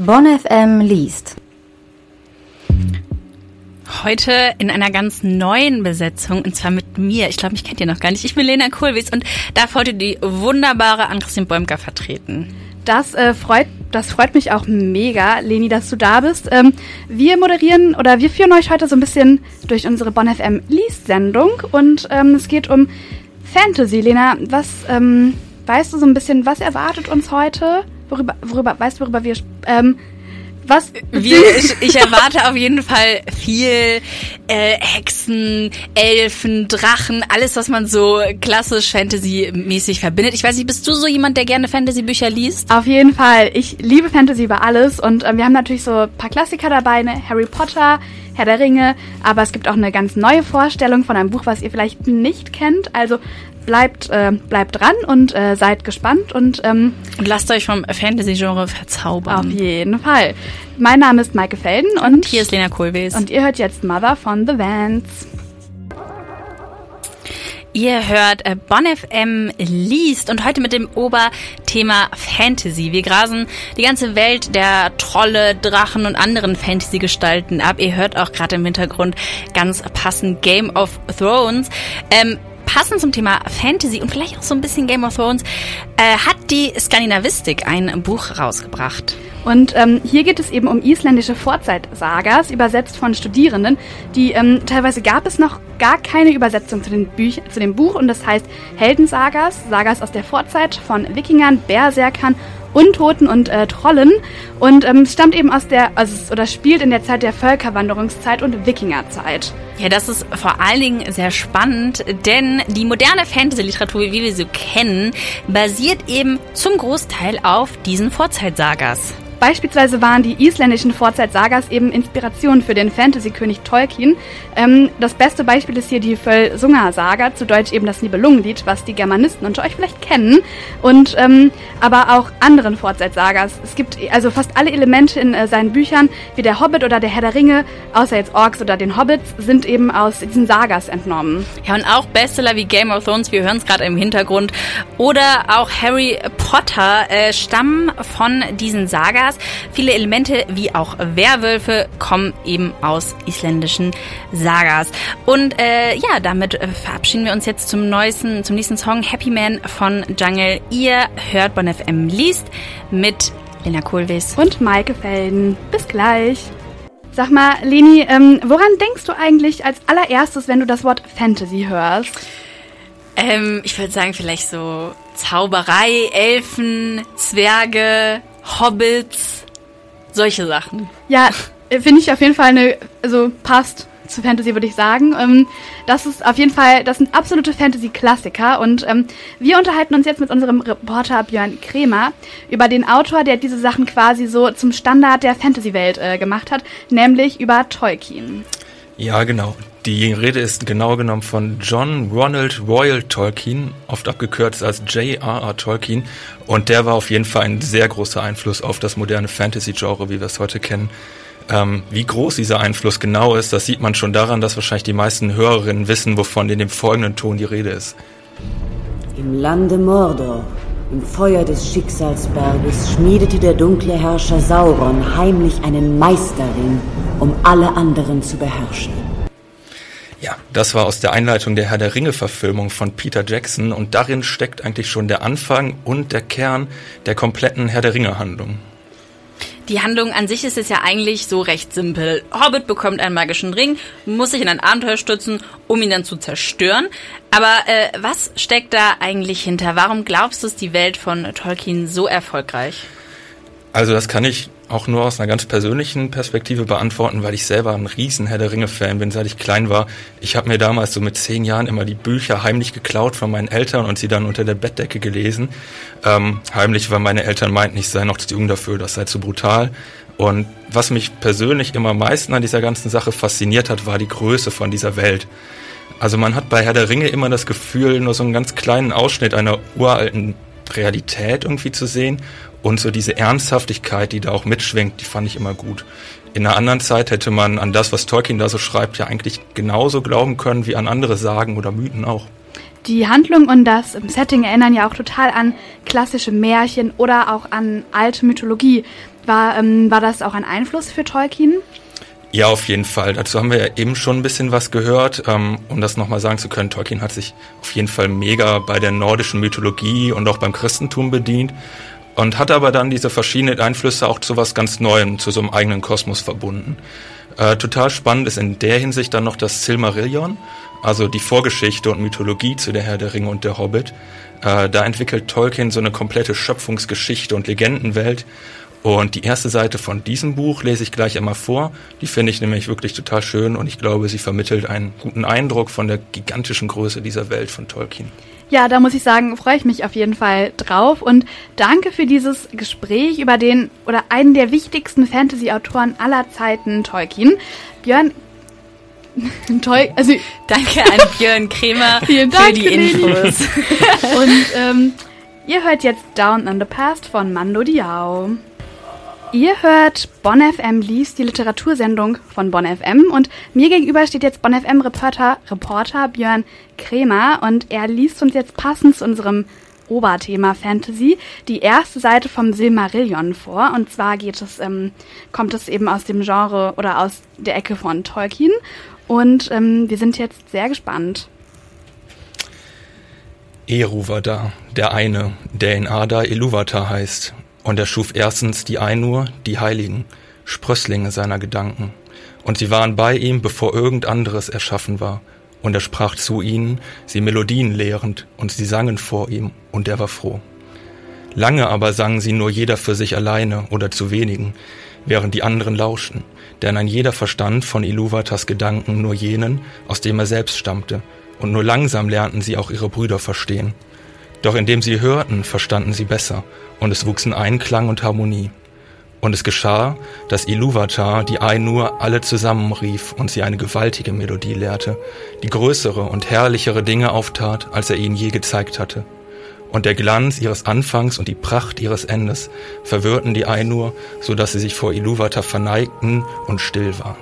Bonn FM liest. Heute in einer ganz neuen Besetzung und zwar mit mir. Ich glaube, mich kennt ihr noch gar nicht. Ich bin Lena Kohlwies und darf heute die wunderbare Ann-Christine Bäumker vertreten. Das äh, freut, das freut mich auch mega, Leni, dass du da bist. Ähm, wir moderieren oder wir führen euch heute so ein bisschen durch unsere Bonn FM Liest-Sendung und ähm, es geht um Fantasy. Lena, was ähm, weißt du so ein bisschen, was erwartet uns heute? Worüber, worüber weißt du, worüber wir ähm, was? Wir, ich, ich, erwarte auf jeden Fall viel äh, Hexen, Elfen, Drachen, alles, was man so klassisch Fantasy-mäßig verbindet. Ich weiß nicht, bist du so jemand, der gerne Fantasy-Bücher liest? Auf jeden Fall. Ich liebe Fantasy über alles und äh, wir haben natürlich so ein paar Klassiker dabei, ne? Harry Potter, Herr der Ringe, aber es gibt auch eine ganz neue Vorstellung von einem Buch, was ihr vielleicht nicht kennt. Also bleibt, äh, bleibt dran und äh, seid gespannt und, ähm, und lasst euch vom Fantasy-Genre verzaubern. Auf jeden Fall. Mein Name ist Maike Felden und, und hier ist Lena Kohlwees. Und ihr hört jetzt Mother von The Vans. Ihr hört äh, Bon FM liest und heute mit dem Oberthema Fantasy. Wir grasen die ganze Welt der Trolle, Drachen und anderen Fantasy-Gestalten ab. Ihr hört auch gerade im Hintergrund ganz passend Game of Thrones. Ähm, passend zum Thema Fantasy und vielleicht auch so ein bisschen Game of Thrones, äh, hat die Skandinavistik ein Buch rausgebracht. Und ähm, hier geht es eben um isländische Vorzeitsagas, übersetzt von Studierenden. Die ähm, teilweise gab es noch gar keine Übersetzung zu, den Büch zu dem Buch und das heißt Heldensagas, Sagas aus der Vorzeit von Wikingern, Berserkern Untoten und äh, Trollen und ähm, stammt eben aus der, also oder spielt in der Zeit der Völkerwanderungszeit und Wikingerzeit. Ja, das ist vor allen Dingen sehr spannend, denn die moderne Fantasy-Literatur, wie wir sie kennen, basiert eben zum Großteil auf diesen Vorzeitsagas. Beispielsweise waren die isländischen Vorzeitsagas eben Inspiration für den Fantasy-König Tolkien. Ähm, das beste Beispiel ist hier die Völsunga-Saga, zu Deutsch eben das Nibelungenlied, was die Germanisten unter euch vielleicht kennen. Und ähm, aber auch anderen Vorzeitsagas. Es gibt also fast alle Elemente in äh, seinen Büchern, wie der Hobbit oder der Herr der Ringe, außer jetzt Orks oder den Hobbits, sind eben aus diesen Sagas entnommen. Ja, und auch Bestseller wie Game of Thrones, wir hören es gerade im Hintergrund, oder auch Harry Potter äh, stammen von diesen Sagas. Sagas. Viele Elemente wie auch Werwölfe kommen eben aus isländischen Sagas. Und äh, ja, damit äh, verabschieden wir uns jetzt zum neuesten, zum nächsten Song Happy Man von Jungle. Ihr hört Bon FM liest mit Lena Kohlwies und Maike Felden. Bis gleich. Sag mal, Leni, ähm, woran denkst du eigentlich als allererstes, wenn du das Wort Fantasy hörst? Ähm, ich würde sagen, vielleicht so Zauberei, Elfen, Zwerge, Hobbits, solche Sachen. Ja, finde ich auf jeden Fall eine, also passt zu Fantasy, würde ich sagen. Ähm, das ist auf jeden Fall, das sind absolute Fantasy-Klassiker und ähm, wir unterhalten uns jetzt mit unserem Reporter Björn Kremer über den Autor, der diese Sachen quasi so zum Standard der Fantasy-Welt äh, gemacht hat, nämlich über Tolkien. Ja, genau. Die Rede ist genau genommen von John Ronald Royal Tolkien, oft abgekürzt als J.R.R. Tolkien. Und der war auf jeden Fall ein sehr großer Einfluss auf das moderne Fantasy-Genre, wie wir es heute kennen. Ähm, wie groß dieser Einfluss genau ist, das sieht man schon daran, dass wahrscheinlich die meisten Hörerinnen wissen, wovon in dem folgenden Ton die Rede ist. Im Lande Mordor, im Feuer des Schicksalsberges, schmiedete der dunkle Herrscher Sauron heimlich einen Meisterring, um alle anderen zu beherrschen. Ja, das war aus der Einleitung der Herr der Ringe-Verfilmung von Peter Jackson und darin steckt eigentlich schon der Anfang und der Kern der kompletten Herr der Ringe-Handlung. Die Handlung an sich ist es ja eigentlich so recht simpel. Hobbit bekommt einen magischen Ring, muss sich in ein Abenteuer stützen, um ihn dann zu zerstören. Aber äh, was steckt da eigentlich hinter? Warum glaubst du, ist die Welt von Tolkien so erfolgreich? Also das kann ich auch nur aus einer ganz persönlichen Perspektive beantworten, weil ich selber ein riesen Herr der Ringe-Fan bin, seit ich klein war. Ich habe mir damals so mit zehn Jahren immer die Bücher heimlich geklaut von meinen Eltern und sie dann unter der Bettdecke gelesen. Ähm, heimlich, weil meine Eltern meinten, ich sei noch zu jung dafür, das sei zu brutal. Und was mich persönlich immer am meisten an dieser ganzen Sache fasziniert hat, war die Größe von dieser Welt. Also man hat bei Herr der Ringe immer das Gefühl, nur so einen ganz kleinen Ausschnitt einer uralten Realität irgendwie zu sehen und so diese Ernsthaftigkeit, die da auch mitschwingt, die fand ich immer gut. In einer anderen Zeit hätte man an das, was Tolkien da so schreibt, ja eigentlich genauso glauben können wie an andere Sagen oder Mythen auch. Die Handlung und das Setting erinnern ja auch total an klassische Märchen oder auch an alte Mythologie. War, ähm, war das auch ein Einfluss für Tolkien? Ja, auf jeden Fall. Dazu haben wir ja eben schon ein bisschen was gehört. Ähm, um das nochmal sagen zu können, Tolkien hat sich auf jeden Fall mega bei der nordischen Mythologie und auch beim Christentum bedient und hat aber dann diese verschiedenen Einflüsse auch zu was ganz Neuem, zu so einem eigenen Kosmos verbunden. Äh, total spannend ist in der Hinsicht dann noch das Silmarillion, also die Vorgeschichte und Mythologie zu der Herr der Ringe und der Hobbit. Äh, da entwickelt Tolkien so eine komplette Schöpfungsgeschichte und Legendenwelt und die erste Seite von diesem Buch lese ich gleich einmal vor. Die finde ich nämlich wirklich total schön und ich glaube, sie vermittelt einen guten Eindruck von der gigantischen Größe dieser Welt von Tolkien. Ja, da muss ich sagen, freue ich mich auf jeden Fall drauf und danke für dieses Gespräch über den oder einen der wichtigsten Fantasy-Autoren aller Zeiten, Tolkien. Björn, Toll, also danke an Björn Kremer Vielen Dank, für die Infos. und ähm, ihr hört jetzt Down on the Past von Mando Diao. Ihr hört Bonn FM liest die Literatursendung von Bonn FM und mir gegenüber steht jetzt Bonn FM Reporter, Reporter Björn Kremer und er liest uns jetzt passend zu unserem Oberthema Fantasy die erste Seite vom Silmarillion vor. Und zwar geht es ähm, kommt es eben aus dem Genre oder aus der Ecke von Tolkien. Und ähm, wir sind jetzt sehr gespannt. Eru war da, der eine, der in Ada Ilúvatar heißt, und er schuf erstens die Ainur, die Heiligen, Sprösslinge seiner Gedanken. Und sie waren bei ihm, bevor irgend anderes erschaffen war. Und er sprach zu ihnen, sie Melodien lehrend, und sie sangen vor ihm, und er war froh. Lange aber sangen sie nur jeder für sich alleine oder zu wenigen, während die anderen lauschten, denn ein jeder verstand von Iluvatas Gedanken nur jenen, aus dem er selbst stammte, und nur langsam lernten sie auch ihre Brüder verstehen. Doch indem sie hörten, verstanden sie besser, und es wuchsen Einklang und Harmonie. Und es geschah, dass Iluvatar die Ainur alle zusammenrief und sie eine gewaltige Melodie lehrte, die größere und herrlichere Dinge auftat, als er ihnen je gezeigt hatte. Und der Glanz ihres Anfangs und die Pracht ihres Endes verwirrten die Ainur, so dass sie sich vor Iluvatar verneigten und still waren.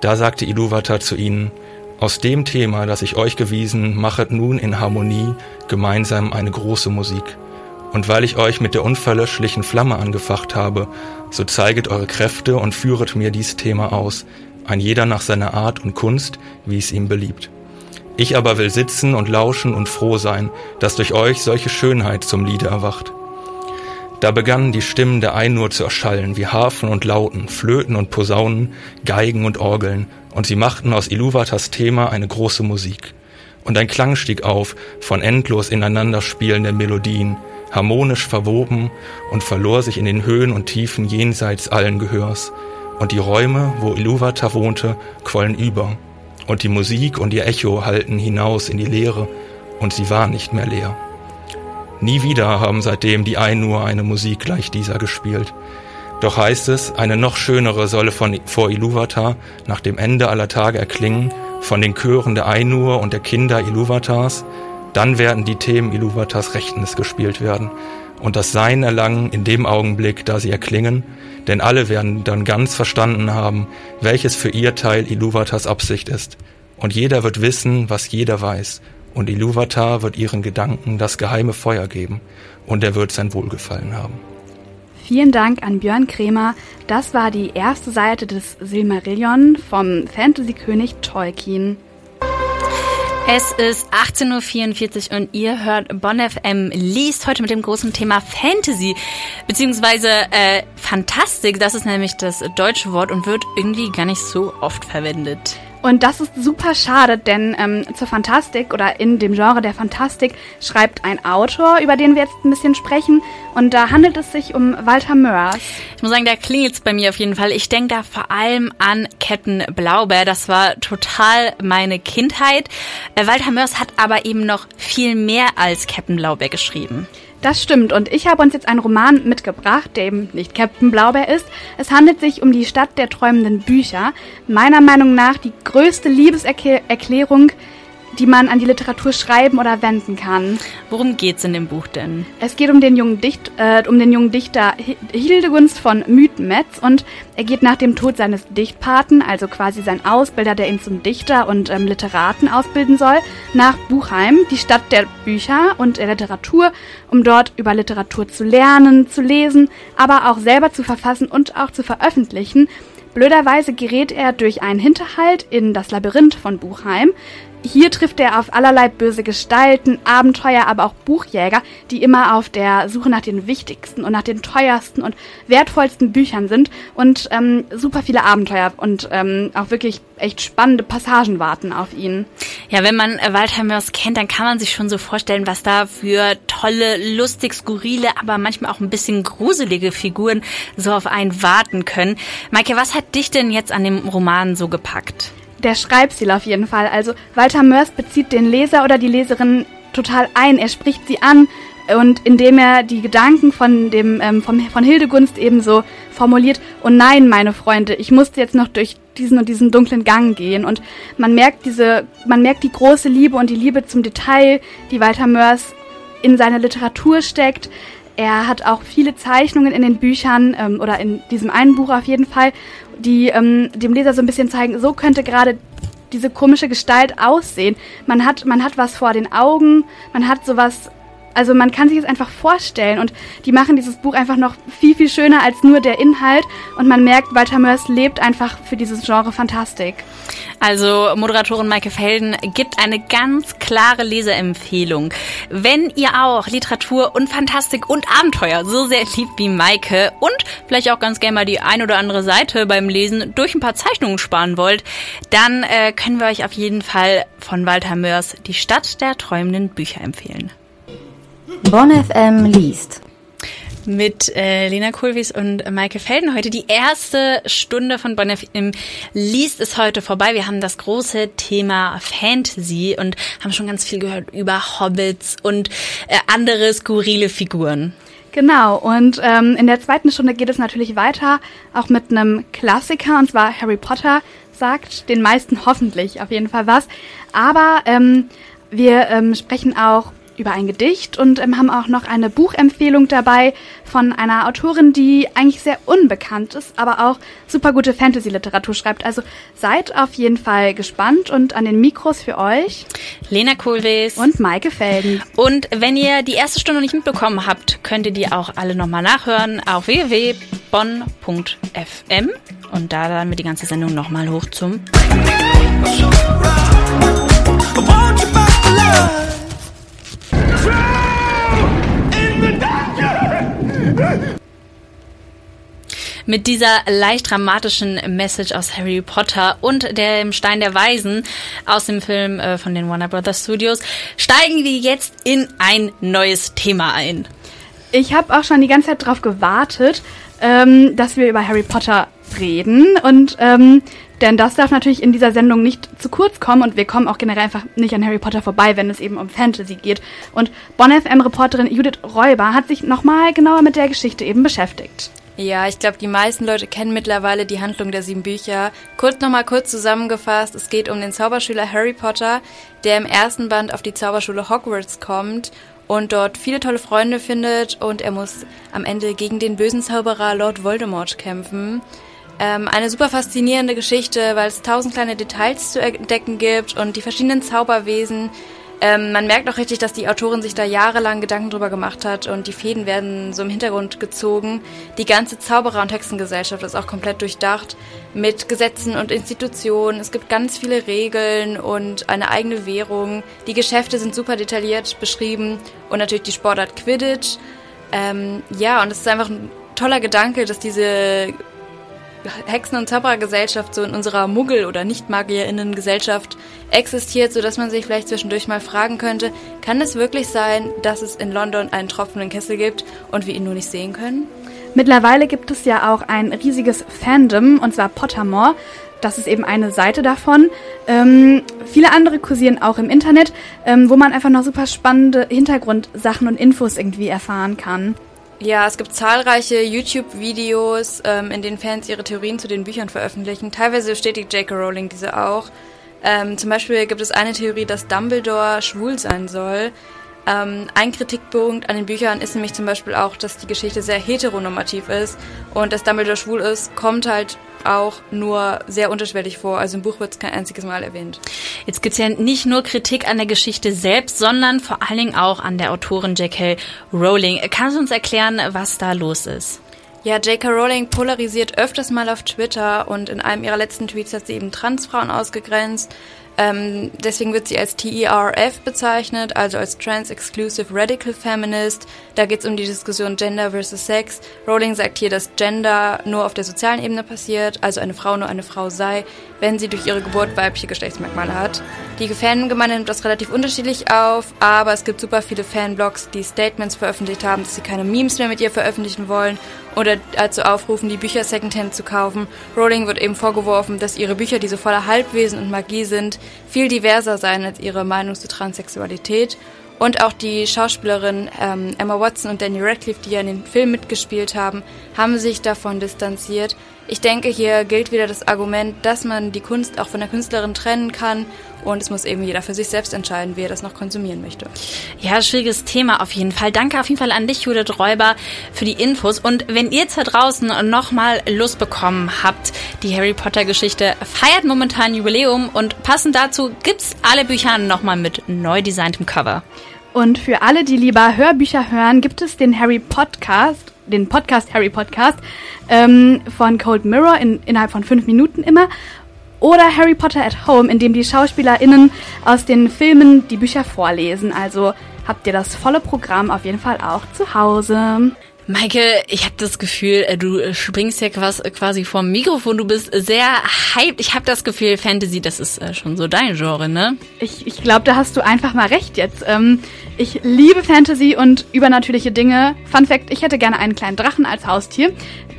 Da sagte Iluvatar zu ihnen, aus dem Thema, das ich euch gewiesen, machet nun in Harmonie gemeinsam eine große Musik. Und weil ich euch mit der unverlöschlichen Flamme angefacht habe, so zeiget eure Kräfte und führet mir dies Thema aus, ein jeder nach seiner Art und Kunst, wie es ihm beliebt. Ich aber will sitzen und lauschen und froh sein, dass durch euch solche Schönheit zum Liede erwacht. Da begannen die Stimmen der Einur zu erschallen, wie Harfen und Lauten, Flöten und Posaunen, Geigen und Orgeln, und sie machten aus Iluvatas Thema eine große Musik. Und ein Klang stieg auf von endlos ineinander spielenden Melodien, harmonisch verwoben und verlor sich in den Höhen und Tiefen jenseits allen Gehörs. Und die Räume, wo Iluvata wohnte, quollen über. Und die Musik und ihr Echo hallten hinaus in die Leere, und sie war nicht mehr leer. Nie wieder haben seitdem die Ainur eine Musik gleich dieser gespielt. Doch heißt es, eine noch schönere solle von, vor Iluvata nach dem Ende aller Tage erklingen, von den Chören der Ainur und der Kinder Iluvatars, dann werden die Themen Iluvatars Rechtens gespielt werden und das Sein erlangen in dem Augenblick, da sie erklingen, denn alle werden dann ganz verstanden haben, welches für ihr Teil Iluvatars Absicht ist. Und jeder wird wissen, was jeder weiß, und Iluvatar wird ihren Gedanken das geheime Feuer geben, und er wird sein Wohlgefallen haben. Vielen Dank an Björn Kremer. Das war die erste Seite des Silmarillion vom Fantasy-König Tolkien. Es ist 18.44 Uhr und ihr hört Bonn FM liest heute mit dem großen Thema Fantasy, beziehungsweise äh, Fantastik, das ist nämlich das deutsche Wort und wird irgendwie gar nicht so oft verwendet. Und das ist super schade, denn ähm, zur Fantastik oder in dem Genre der Fantastik schreibt ein Autor, über den wir jetzt ein bisschen sprechen. Und da handelt es sich um Walter Mörs. Ich muss sagen, da klingelt es bei mir auf jeden Fall. Ich denke da vor allem an Captain Blaubeer. Das war total meine Kindheit. Äh, Walter Mörs hat aber eben noch viel mehr als Captain Blaubeer geschrieben. Das stimmt und ich habe uns jetzt einen Roman mitgebracht, der eben nicht Captain Blaubeer ist. Es handelt sich um die Stadt der träumenden Bücher. Meiner Meinung nach die größte Liebeserklärung die man an die Literatur schreiben oder wenden kann. Worum geht's in dem Buch denn? Es geht um den jungen, Dicht, äh, um den jungen Dichter Hildegunst von Mythenmetz und er geht nach dem Tod seines Dichtpaten, also quasi sein Ausbilder, der ihn zum Dichter und ähm, Literaten ausbilden soll, nach Buchheim, die Stadt der Bücher und der Literatur, um dort über Literatur zu lernen, zu lesen, aber auch selber zu verfassen und auch zu veröffentlichen. Blöderweise gerät er durch einen Hinterhalt in das Labyrinth von Buchheim, hier trifft er auf allerlei böse Gestalten, Abenteuer, aber auch Buchjäger, die immer auf der Suche nach den wichtigsten und nach den teuersten und wertvollsten Büchern sind und ähm, super viele Abenteuer und ähm, auch wirklich echt spannende Passagen warten auf ihn. Ja, wenn man äh, Walter Mörs kennt, dann kann man sich schon so vorstellen, was da für tolle, lustig, skurrile, aber manchmal auch ein bisschen gruselige Figuren so auf einen warten können. Maike, was hat dich denn jetzt an dem Roman so gepackt? Der Schreibstil auf jeden Fall. Also Walter Mörs bezieht den Leser oder die Leserin total ein. Er spricht sie an und indem er die Gedanken von dem ähm, vom, von Hildegunst ebenso formuliert. Und nein, meine Freunde, ich musste jetzt noch durch diesen und diesen dunklen Gang gehen. Und man merkt diese, man merkt die große Liebe und die Liebe zum Detail, die Walter Mörs in seine Literatur steckt. Er hat auch viele Zeichnungen in den Büchern ähm, oder in diesem einen Buch auf jeden Fall, die ähm, dem Leser so ein bisschen zeigen, so könnte gerade diese komische Gestalt aussehen. Man hat, man hat was vor den Augen, man hat sowas also man kann sich es einfach vorstellen und die machen dieses Buch einfach noch viel, viel schöner als nur der Inhalt und man merkt, Walter Mörs lebt einfach für dieses Genre Fantastik. Also Moderatorin Maike Felden gibt eine ganz klare Leseempfehlung. Wenn ihr auch Literatur und Fantastik und Abenteuer so sehr liebt wie Maike und vielleicht auch ganz gerne mal die ein oder andere Seite beim Lesen durch ein paar Zeichnungen sparen wollt, dann äh, können wir euch auf jeden Fall von Walter Mörs Die Stadt der träumenden Bücher empfehlen. Bonn FM liest. Mit äh, Lena Kohlwies und Maike Felden heute. Die erste Stunde von Bonn FM liest ist heute vorbei. Wir haben das große Thema Fantasy und haben schon ganz viel gehört über Hobbits und äh, andere skurrile Figuren. Genau, und ähm, in der zweiten Stunde geht es natürlich weiter, auch mit einem Klassiker, und zwar Harry Potter sagt den meisten hoffentlich auf jeden Fall was. Aber ähm, wir ähm, sprechen auch über ein Gedicht und ähm, haben auch noch eine Buchempfehlung dabei von einer Autorin, die eigentlich sehr unbekannt ist, aber auch super gute Fantasy-Literatur schreibt. Also seid auf jeden Fall gespannt und an den Mikros für euch Lena Kohlwees und Maike Felden. Und wenn ihr die erste Stunde nicht mitbekommen habt, könnt ihr die auch alle nochmal nachhören auf www.bonn.fm und da laden wir die ganze Sendung nochmal hoch zum Mit dieser leicht dramatischen Message aus Harry Potter und dem Stein der Weisen aus dem Film äh, von den Warner Brothers Studios steigen wir jetzt in ein neues Thema ein. Ich habe auch schon die ganze Zeit darauf gewartet, ähm, dass wir über Harry Potter reden und ähm, denn das darf natürlich in dieser Sendung nicht zu kurz kommen und wir kommen auch generell einfach nicht an Harry Potter vorbei, wenn es eben um Fantasy geht. Und Bonn FM-Reporterin Judith Räuber hat sich nochmal genauer mit der Geschichte eben beschäftigt. Ja, ich glaube, die meisten Leute kennen mittlerweile die Handlung der sieben Bücher. Kurz nochmal kurz zusammengefasst, es geht um den Zauberschüler Harry Potter, der im ersten Band auf die Zauberschule Hogwarts kommt und dort viele tolle Freunde findet und er muss am Ende gegen den bösen Zauberer Lord Voldemort kämpfen. Ähm, eine super faszinierende Geschichte, weil es tausend kleine Details zu entdecken gibt und die verschiedenen Zauberwesen. Ähm, man merkt auch richtig, dass die Autorin sich da jahrelang Gedanken drüber gemacht hat und die Fäden werden so im Hintergrund gezogen. Die ganze Zauberer- und Hexengesellschaft ist auch komplett durchdacht mit Gesetzen und Institutionen. Es gibt ganz viele Regeln und eine eigene Währung. Die Geschäfte sind super detailliert beschrieben und natürlich die Sportart Quidditch. Ähm, ja, und es ist einfach ein toller Gedanke, dass diese Hexen- und Zauberergesellschaft so in unserer Muggel- oder Nicht-MagierInnen-Gesellschaft existiert, sodass man sich vielleicht zwischendurch mal fragen könnte, kann es wirklich sein, dass es in London einen tropfenden Kessel gibt und wir ihn nur nicht sehen können? Mittlerweile gibt es ja auch ein riesiges Fandom, und zwar Pottermore. Das ist eben eine Seite davon. Ähm, viele andere kursieren auch im Internet, ähm, wo man einfach noch super spannende Hintergrundsachen und Infos irgendwie erfahren kann. Ja, es gibt zahlreiche YouTube-Videos, ähm, in denen Fans ihre Theorien zu den Büchern veröffentlichen. Teilweise bestätigt J.K. Rowling diese auch. Ähm, zum Beispiel gibt es eine Theorie, dass Dumbledore schwul sein soll. Ähm, ein Kritikpunkt an den Büchern ist nämlich zum Beispiel auch, dass die Geschichte sehr heteronormativ ist und dass Dumbledore schwul ist, kommt halt auch nur sehr unterschwellig vor. Also im Buch wird es kein einziges Mal erwähnt. Jetzt gibt's ja nicht nur Kritik an der Geschichte selbst, sondern vor allen Dingen auch an der Autorin J.K. Rowling. Kannst du uns erklären, was da los ist? Ja, J.K. Rowling polarisiert öfters mal auf Twitter und in einem ihrer letzten Tweets hat sie eben Transfrauen ausgegrenzt. Ähm, deswegen wird sie als TERF bezeichnet, also als Trans-Exclusive Radical Feminist. Da geht es um die Diskussion Gender versus Sex. Rowling sagt hier, dass Gender nur auf der sozialen Ebene passiert, also eine Frau nur eine Frau sei, wenn sie durch ihre Geburt weibliche Geschlechtsmerkmale hat. Die Fangemeinde nimmt das relativ unterschiedlich auf, aber es gibt super viele Fanblogs, die Statements veröffentlicht haben, dass sie keine Memes mehr mit ihr veröffentlichen wollen oder dazu aufrufen, die Bücher Secondhand zu kaufen. Rowling wird eben vorgeworfen, dass ihre Bücher, die so voller Halbwesen und Magie sind, viel diverser seien als ihre Meinung zu Transsexualität. Und auch die Schauspielerin ähm, Emma Watson und Danny Radcliffe, die ja in den Film mitgespielt haben, haben sich davon distanziert. Ich denke, hier gilt wieder das Argument, dass man die Kunst auch von der Künstlerin trennen kann und es muss eben jeder für sich selbst entscheiden, wie er das noch konsumieren möchte. Ja, schwieriges Thema auf jeden Fall. Danke auf jeden Fall an dich, Judith Räuber, für die Infos. Und wenn ihr jetzt da draußen nochmal Lust bekommen habt, die Harry Potter Geschichte feiert momentan Jubiläum und passend dazu gibt's alle Bücher nochmal mit neu designtem Cover. Und für alle, die lieber Hörbücher hören, gibt es den Harry Podcast, den Podcast Harry Podcast ähm, von Cold Mirror in, innerhalb von fünf Minuten immer. Oder Harry Potter at Home, in dem die SchauspielerInnen aus den Filmen die Bücher vorlesen. Also habt ihr das volle Programm auf jeden Fall auch zu Hause. Maike, ich habe das Gefühl, äh, du springst ja quasi vom Mikrofon, du bist sehr hyped. Ich habe das Gefühl, Fantasy, das ist äh, schon so dein Genre, ne? Ich, ich glaube, da hast du einfach mal recht jetzt. Ähm, ich liebe Fantasy und übernatürliche Dinge. Fun Fact, ich hätte gerne einen kleinen Drachen als Haustier.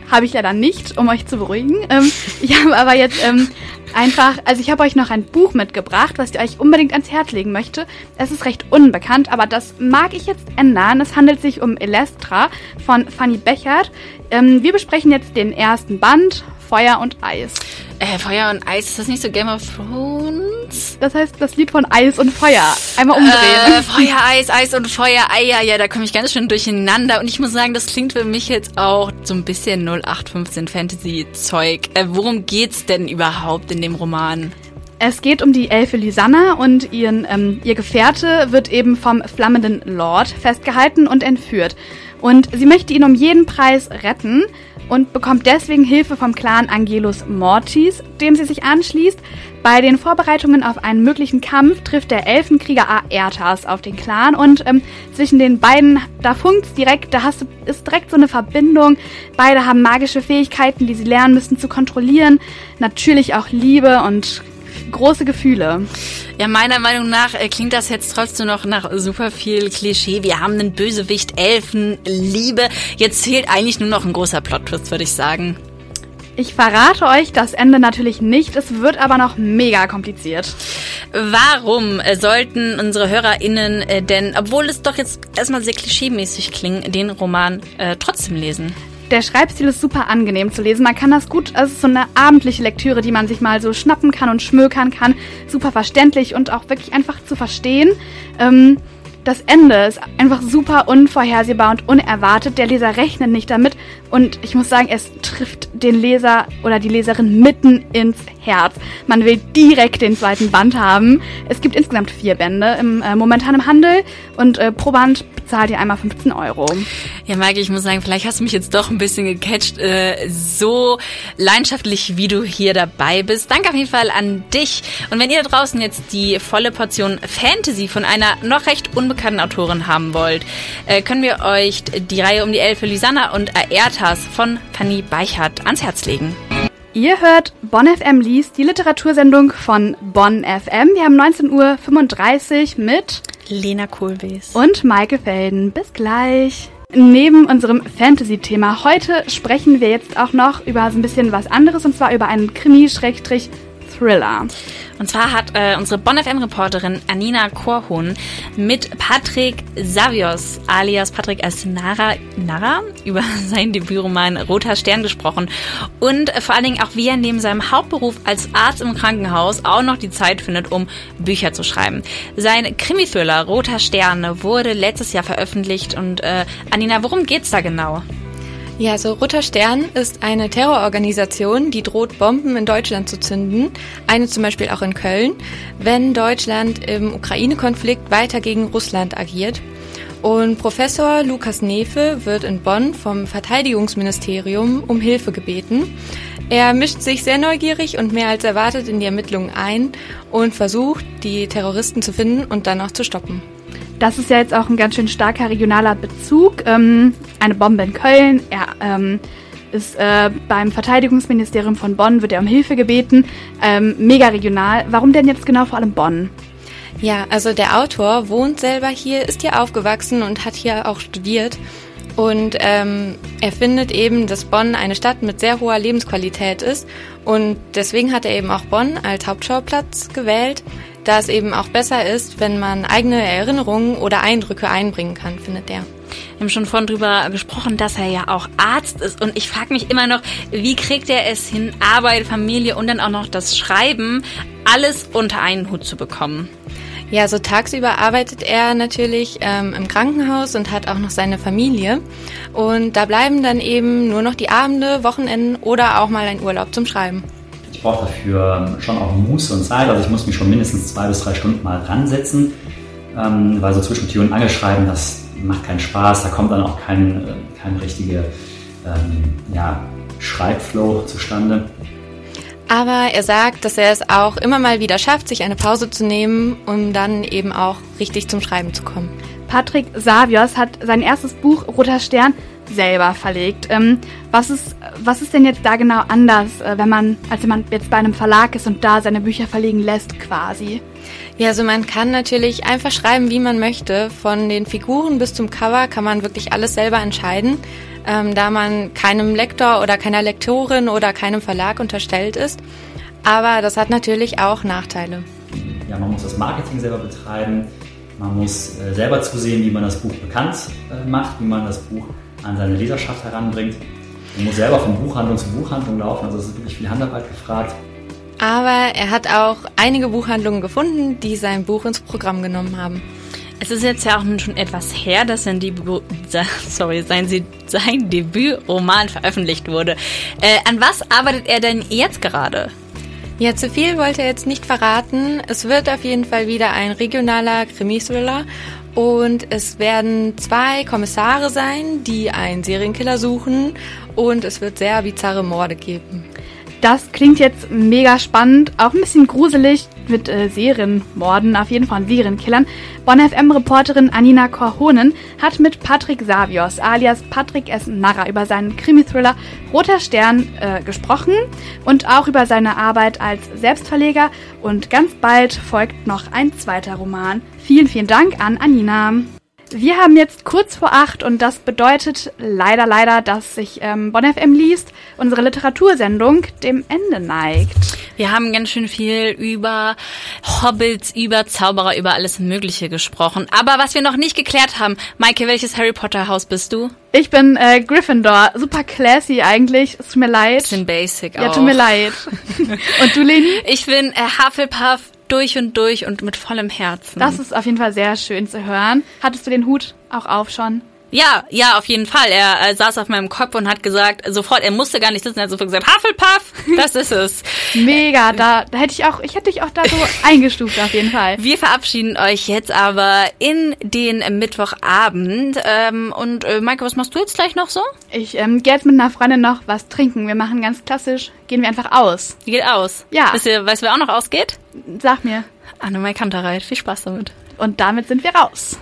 Habe ich ja dann nicht, um euch zu beruhigen. Ähm, ich habe aber jetzt ähm, einfach, also ich habe euch noch ein Buch mitgebracht, was ich euch unbedingt ans Herz legen möchte. Es ist recht unbekannt, aber das mag ich jetzt ändern. Es handelt sich um Elestra von Fanny Bechert. Ähm, wir besprechen jetzt den ersten Band, Feuer und Eis. Äh, Feuer und Eis, ist das nicht so Game of Thrones? Das heißt, das Lied von Eis und Feuer. Einmal umdrehen. Äh, Feuer, Eis, Eis und Feuer. Ah, ja, ja, da komme ich ganz schön durcheinander. Und ich muss sagen, das klingt für mich jetzt auch so ein bisschen 0815 Fantasy-Zeug. Äh, worum geht's denn überhaupt in dem Roman? Es geht um die Elfe Lysanna und ihren, ähm, ihr Gefährte wird eben vom flammenden Lord festgehalten und entführt. Und sie möchte ihn um jeden Preis retten und bekommt deswegen Hilfe vom Clan Angelus Mortis, dem sie sich anschließt. Bei den Vorbereitungen auf einen möglichen Kampf trifft der Elfenkrieger Aertas auf den Clan und ähm, zwischen den beiden, da funkt's direkt, da hast du, ist direkt so eine Verbindung. Beide haben magische Fähigkeiten, die sie lernen müssen zu kontrollieren. Natürlich auch Liebe und große Gefühle. Ja, meiner Meinung nach äh, klingt das jetzt trotzdem noch nach super viel Klischee. Wir haben einen Bösewicht, Elfen, Liebe. Jetzt fehlt eigentlich nur noch ein großer Plot-Twist, würde ich sagen. Ich verrate euch das Ende natürlich nicht, es wird aber noch mega kompliziert. Warum äh, sollten unsere HörerInnen äh, denn, obwohl es doch jetzt erstmal sehr klischeemäßig klingt, den Roman äh, trotzdem lesen? Der Schreibstil ist super angenehm zu lesen. Man kann das gut, also es ist so eine abendliche Lektüre, die man sich mal so schnappen kann und schmökern kann. Super verständlich und auch wirklich einfach zu verstehen. Ähm, das Ende ist einfach super unvorhersehbar und unerwartet. Der Leser rechnet nicht damit und ich muss sagen, es trifft den Leser oder die Leserin mitten ins Herz. Man will direkt den zweiten Band haben. Es gibt insgesamt vier Bände im äh, momentan im Handel und äh, pro Band bezahlt ihr einmal 15 Euro. Ja, Maike, ich muss sagen, vielleicht hast du mich jetzt doch ein bisschen gecatcht. Äh, so leidenschaftlich, wie du hier dabei bist. Danke auf jeden Fall an dich. Und wenn ihr da draußen jetzt die volle Portion Fantasy von einer noch recht unbekannten Autorin haben wollt, äh, können wir euch die Reihe um die Elfe Lysanna und Aertas von Fanny Beichert ans Herz legen. Ihr hört Bonn FM liest, die Literatursendung von Bonn FM. Wir haben 19.35 Uhr mit Lena Kohlwees und Maike Felden. Bis gleich. Neben unserem Fantasy-Thema heute sprechen wir jetzt auch noch über so ein bisschen was anderes und zwar über einen Krimi-Thriller. Thriller. Und zwar hat äh, unsere Bonn FM-Reporterin Anina Korhun mit Patrick Savios alias Patrick als Nara, Nara über seinen Debütroman Roter Stern gesprochen und äh, vor allen Dingen auch, wie er neben seinem Hauptberuf als Arzt im Krankenhaus auch noch die Zeit findet, um Bücher zu schreiben. Sein Krimi-Thriller Roter Stern wurde letztes Jahr veröffentlicht und äh, Anina, worum geht's da genau? Ja, also Roter Stern ist eine Terrororganisation, die droht, Bomben in Deutschland zu zünden. Eine zum Beispiel auch in Köln, wenn Deutschland im Ukraine-Konflikt weiter gegen Russland agiert. Und Professor Lukas Nefe wird in Bonn vom Verteidigungsministerium um Hilfe gebeten. Er mischt sich sehr neugierig und mehr als erwartet in die Ermittlungen ein und versucht, die Terroristen zu finden und dann auch zu stoppen. Das ist ja jetzt auch ein ganz schön starker regionaler Bezug. Ähm, eine Bombe in Köln. Er ähm, ist äh, beim Verteidigungsministerium von Bonn, wird er um Hilfe gebeten. Ähm, mega regional. Warum denn jetzt genau vor allem Bonn? Ja, also der Autor wohnt selber hier, ist hier aufgewachsen und hat hier auch studiert. Und ähm, er findet eben, dass Bonn eine Stadt mit sehr hoher Lebensqualität ist. Und deswegen hat er eben auch Bonn als Hauptschauplatz gewählt da es eben auch besser ist, wenn man eigene Erinnerungen oder Eindrücke einbringen kann, findet er. Wir haben schon vorhin drüber gesprochen, dass er ja auch Arzt ist. Und ich frage mich immer noch, wie kriegt er es hin, Arbeit, Familie und dann auch noch das Schreiben, alles unter einen Hut zu bekommen? Ja, so tagsüber arbeitet er natürlich ähm, im Krankenhaus und hat auch noch seine Familie. Und da bleiben dann eben nur noch die Abende, Wochenenden oder auch mal ein Urlaub zum Schreiben brauche dafür ähm, schon auch Muße und Zeit. Also ich muss mich schon mindestens zwei bis drei Stunden mal ransetzen, ähm, weil so zwischen Tür und Angel schreiben, das macht keinen Spaß. Da kommt dann auch kein, äh, kein richtiger ähm, ja, Schreibflow zustande. Aber er sagt, dass er es auch immer mal wieder schafft, sich eine Pause zu nehmen, um dann eben auch richtig zum Schreiben zu kommen. Patrick Savios hat sein erstes Buch Roter Stern selber verlegt. Ähm, was, ist, was ist denn jetzt da genau anders, äh, wenn man, als wenn man jetzt bei einem Verlag ist und da seine Bücher verlegen lässt quasi? Ja, also man kann natürlich einfach schreiben, wie man möchte. Von den Figuren bis zum Cover kann man wirklich alles selber entscheiden, ähm, da man keinem Lektor oder keiner Lektorin oder keinem Verlag unterstellt ist. Aber das hat natürlich auch Nachteile. Ja, man muss das Marketing selber betreiben. Man muss äh, selber zusehen, wie man das Buch bekannt äh, macht, wie man das Buch an seine Leserschaft heranbringt. Man muss selber von Buchhandlung zu Buchhandlung laufen, also es ist wirklich viel Handarbeit gefragt. Aber er hat auch einige Buchhandlungen gefunden, die sein Buch ins Programm genommen haben. Es ist jetzt ja auch schon etwas her, dass sein, Debüt, sorry, sein, sein Debütroman veröffentlicht wurde. Äh, an was arbeitet er denn jetzt gerade? Ja, zu viel wollte er jetzt nicht verraten. Es wird auf jeden Fall wieder ein regionaler Krimi-Thriller und es werden zwei Kommissare sein, die einen Serienkiller suchen. Und es wird sehr bizarre Morde geben. Das klingt jetzt mega spannend, auch ein bisschen gruselig mit äh, Serienmorden, auf jeden Fall Serienkillern. Bonn FM-Reporterin Anina Korhonen hat mit Patrick Savios alias Patrick S. Narra über seinen Krimi-Thriller Roter Stern äh, gesprochen und auch über seine Arbeit als Selbstverleger. Und ganz bald folgt noch ein zweiter Roman. Vielen, vielen Dank an Anina. Wir haben jetzt kurz vor acht und das bedeutet leider, leider, dass sich ähm, Bonn FM liest, unsere Literatursendung dem Ende neigt. Wir haben ganz schön viel über Hobbits, über Zauberer, über alles Mögliche gesprochen. Aber was wir noch nicht geklärt haben, Maike, welches Harry Potter Haus bist du? Ich bin äh, Gryffindor. Super classy eigentlich. Es tut mir leid. Bisschen basic auch. Ja, tut mir leid. und du, Leni? Ich bin äh, Hufflepuff durch und durch und mit vollem Herzen. Das ist auf jeden Fall sehr schön zu hören. Hattest du den Hut auch auf schon? Ja, ja, auf jeden Fall. Er äh, saß auf meinem Kopf und hat gesagt, sofort, er musste gar nicht sitzen, er hat sofort gesagt, Hufflepuff, das ist es. Mega, da, da hätte ich auch, ich hätte dich auch da so eingestuft auf jeden Fall. Wir verabschieden euch jetzt aber in den Mittwochabend. Ähm, und äh, Maike, was machst du jetzt gleich noch so? Ich ähm, gehe jetzt mit einer Freundin noch was trinken. Wir machen ganz klassisch, gehen wir einfach aus. Wie geht aus? Ja. Wisst ihr, weißt du, wer auch noch ausgeht? Sag mir. Anne Mai Kantereit. Viel Spaß damit. Und damit sind wir raus.